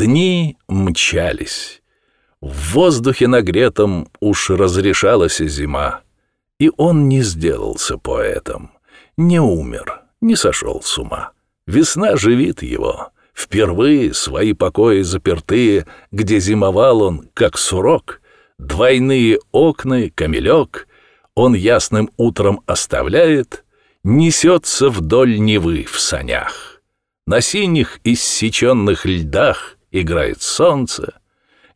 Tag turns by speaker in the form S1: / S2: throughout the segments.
S1: Дни мчались. В воздухе нагретом уж разрешалась зима. И он не сделался поэтом, не умер, не сошел с ума. Весна живит его. Впервые свои покои запертые, где зимовал он, как сурок, двойные окна, камелек, он ясным утром оставляет, несется вдоль Невы в санях. На синих иссеченных льдах играет солнце,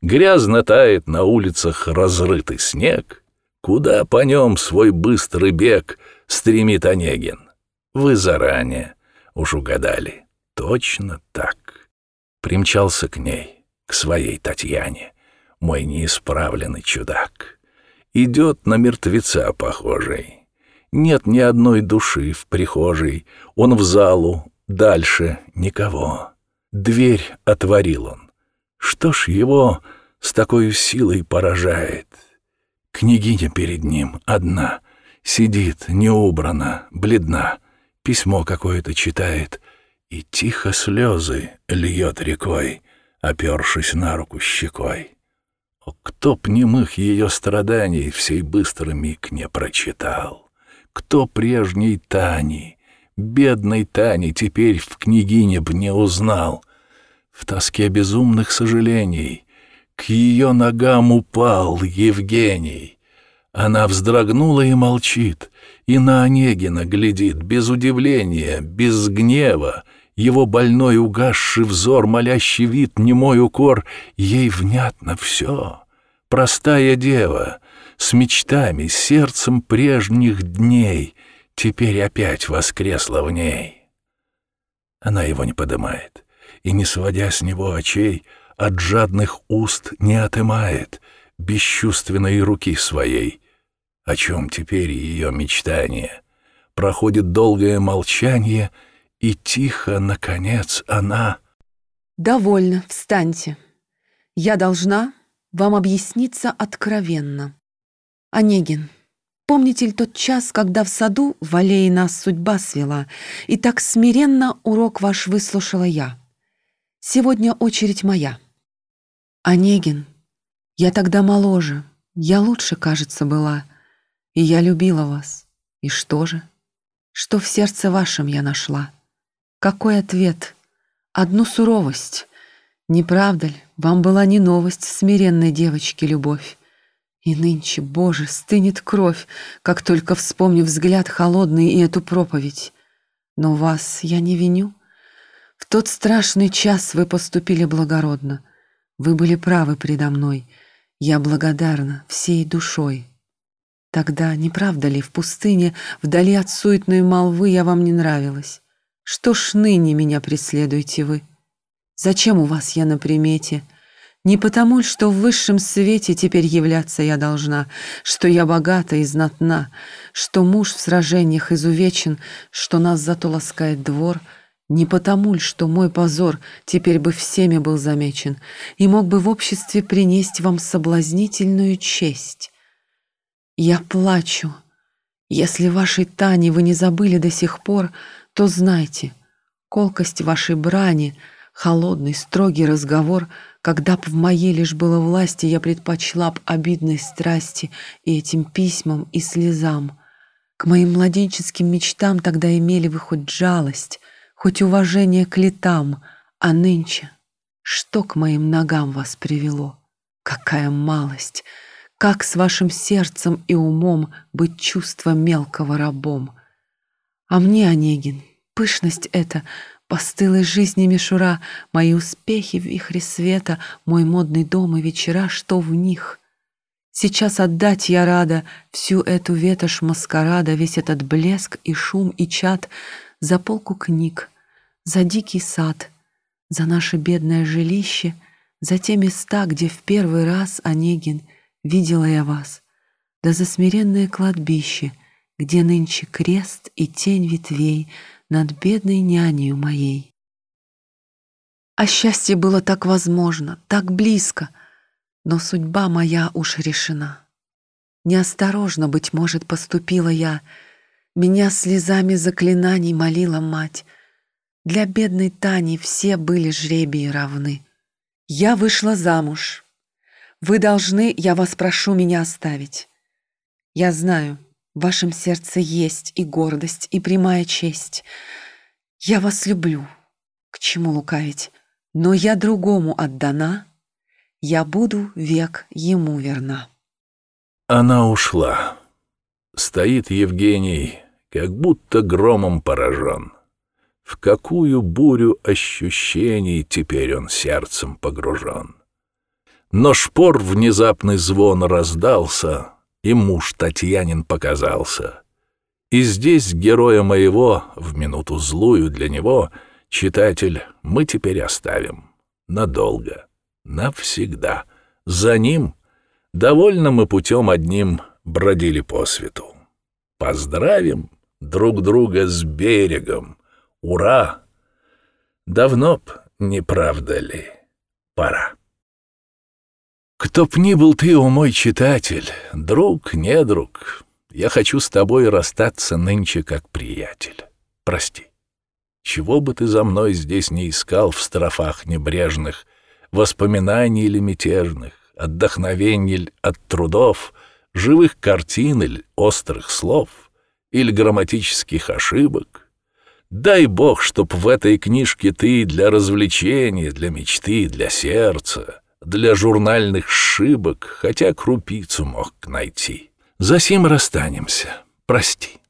S1: грязно тает на улицах разрытый снег. Куда по нем свой быстрый бег стремит Онегин? Вы заранее уж угадали. Точно так. Примчался к ней, к своей Татьяне, мой неисправленный чудак. Идет на мертвеца похожий. Нет ни одной души в прихожей. Он в залу, дальше никого. Дверь отворил он. Что ж его с такой силой поражает? Княгиня перед ним одна, сидит, неубрана, бледна, письмо какое-то читает и тихо слезы льет рекой, опершись на руку щекой. О, кто б немых ее страданий в сей быстрый миг не прочитал? Кто прежней Тани, бедной Тани, теперь в княгине б не узнал? В тоске безумных сожалений к ее ногам упал Евгений. Она вздрогнула и молчит, и на Онегина глядит без удивления, без гнева, его больной угасший взор, молящий вид, немой укор, ей внятно все. Простая дева, с мечтами, сердцем прежних дней, теперь опять воскресла в ней. Она его не подымает, и, не сводя с него очей, от жадных уст не отымает бесчувственной руки своей. О чем теперь ее мечтание? Проходит долгое молчание — и тихо, наконец, она...
S2: «Довольно, встаньте. Я должна вам объясниться откровенно. Онегин, помните ли тот час, когда в саду в аллее нас судьба свела, и так смиренно урок ваш выслушала я? Сегодня очередь моя. Онегин, я тогда моложе, я лучше, кажется, была, и я любила вас. И что же? Что в сердце вашем я нашла?» Какой ответ? Одну суровость. Не правда ли, вам была не новость смиренной девочки любовь? И нынче, Боже, стынет кровь, как только вспомню взгляд холодный и эту проповедь. Но вас я не виню. В тот страшный час вы поступили благородно. Вы были правы предо мной. Я благодарна всей душой. Тогда, не правда ли, в пустыне, вдали от суетной молвы я вам не нравилась? Что ж ныне меня преследуете вы? Зачем у вас я на примете? Не потому, что в высшем свете теперь являться я должна, что я богата и знатна, что муж в сражениях изувечен, что нас зато ласкает двор, не потому, что мой позор теперь бы всеми был замечен и мог бы в обществе принести вам соблазнительную честь. Я плачу. Если вашей Тани вы не забыли до сих пор, то знайте, колкость вашей брани, холодный, строгий разговор, когда б в моей лишь было власти, я предпочла б обидной страсти и этим письмам и слезам. К моим младенческим мечтам тогда имели вы хоть жалость, хоть уважение к летам, а нынче что к моим ногам вас привело? Какая малость! Как с вашим сердцем и умом быть чувство мелкого рабом? А мне, Онегин, пышность эта, постылой жизни мишура, Мои успехи в вихре света, мой модный дом и вечера, что в них? Сейчас отдать я рада всю эту ветошь маскарада, Весь этот блеск и шум и чад За полку книг, за дикий сад, За наше бедное жилище, За те места, где в первый раз, Онегин, видела я вас, Да за смиренное кладбище — где нынче крест и тень ветвей над бедной нянею моей. А счастье было так возможно, так близко, но судьба моя уж решена. Неосторожно, быть может, поступила я, меня слезами заклинаний молила мать. Для бедной Тани все были жребии равны. Я вышла замуж. Вы должны, я вас прошу, меня оставить. Я знаю, в вашем сердце есть и гордость, и прямая честь. Я вас люблю. К чему лукавить? Но я другому отдана. Я буду век ему верна.
S1: Она ушла. Стоит Евгений, как будто громом поражен. В какую бурю ощущений теперь он сердцем погружен. Но шпор внезапный звон раздался, и муж Татьянин показался. И здесь героя моего, в минуту злую для него, читатель, мы теперь оставим. Надолго, навсегда. За ним довольно мы путем одним бродили по свету. Поздравим друг друга с берегом, Ура! Давно б, не правда ли, пора. Кто б ни был ты, о мой читатель, друг, не друг, я хочу с тобой расстаться нынче как приятель. Прости. Чего бы ты за мной здесь не искал в строфах небрежных, воспоминаний или мятежных, отдохновений от трудов, живых картин или острых слов, или грамматических ошибок, Дай бог, чтоб в этой книжке ты для развлечения, для мечты, для сердца, для журнальных шибок хотя крупицу мог найти. Засим расстанемся. Прости.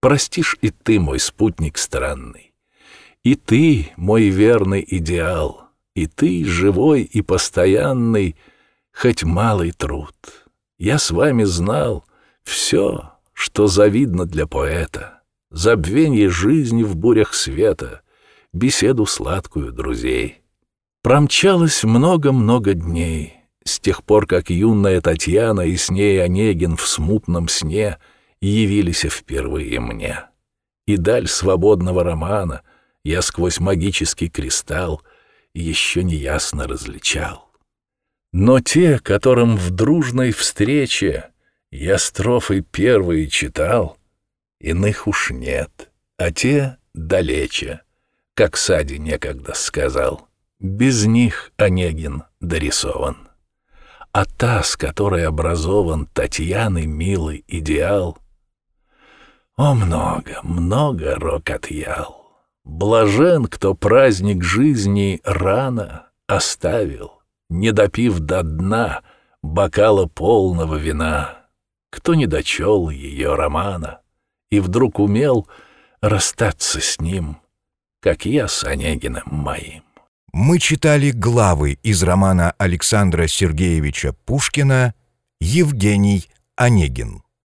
S1: Простишь и ты, мой спутник странный. И ты, мой верный идеал. И ты, живой и постоянный, хоть малый труд. Я с вами знал все, что завидно для поэта забвенье жизни в бурях света, беседу сладкую друзей. Промчалось много-много дней, с тех пор, как юная Татьяна и с ней Онегин в смутном сне явились впервые мне. И даль свободного романа я сквозь магический кристалл еще неясно различал. Но те, которым в дружной встрече я строфы первые читал — иных уж нет, а те далече, как Сади некогда сказал. Без них Онегин дорисован. А та, с которой образован Татьяны милый идеал, О, много, много рок отъял. Блажен, кто праздник жизни рано оставил, Не допив до дна бокала полного вина, Кто не дочел ее романа и вдруг умел расстаться с ним, как я с Онегиным моим.
S3: Мы читали главы из романа Александра Сергеевича Пушкина «Евгений Онегин».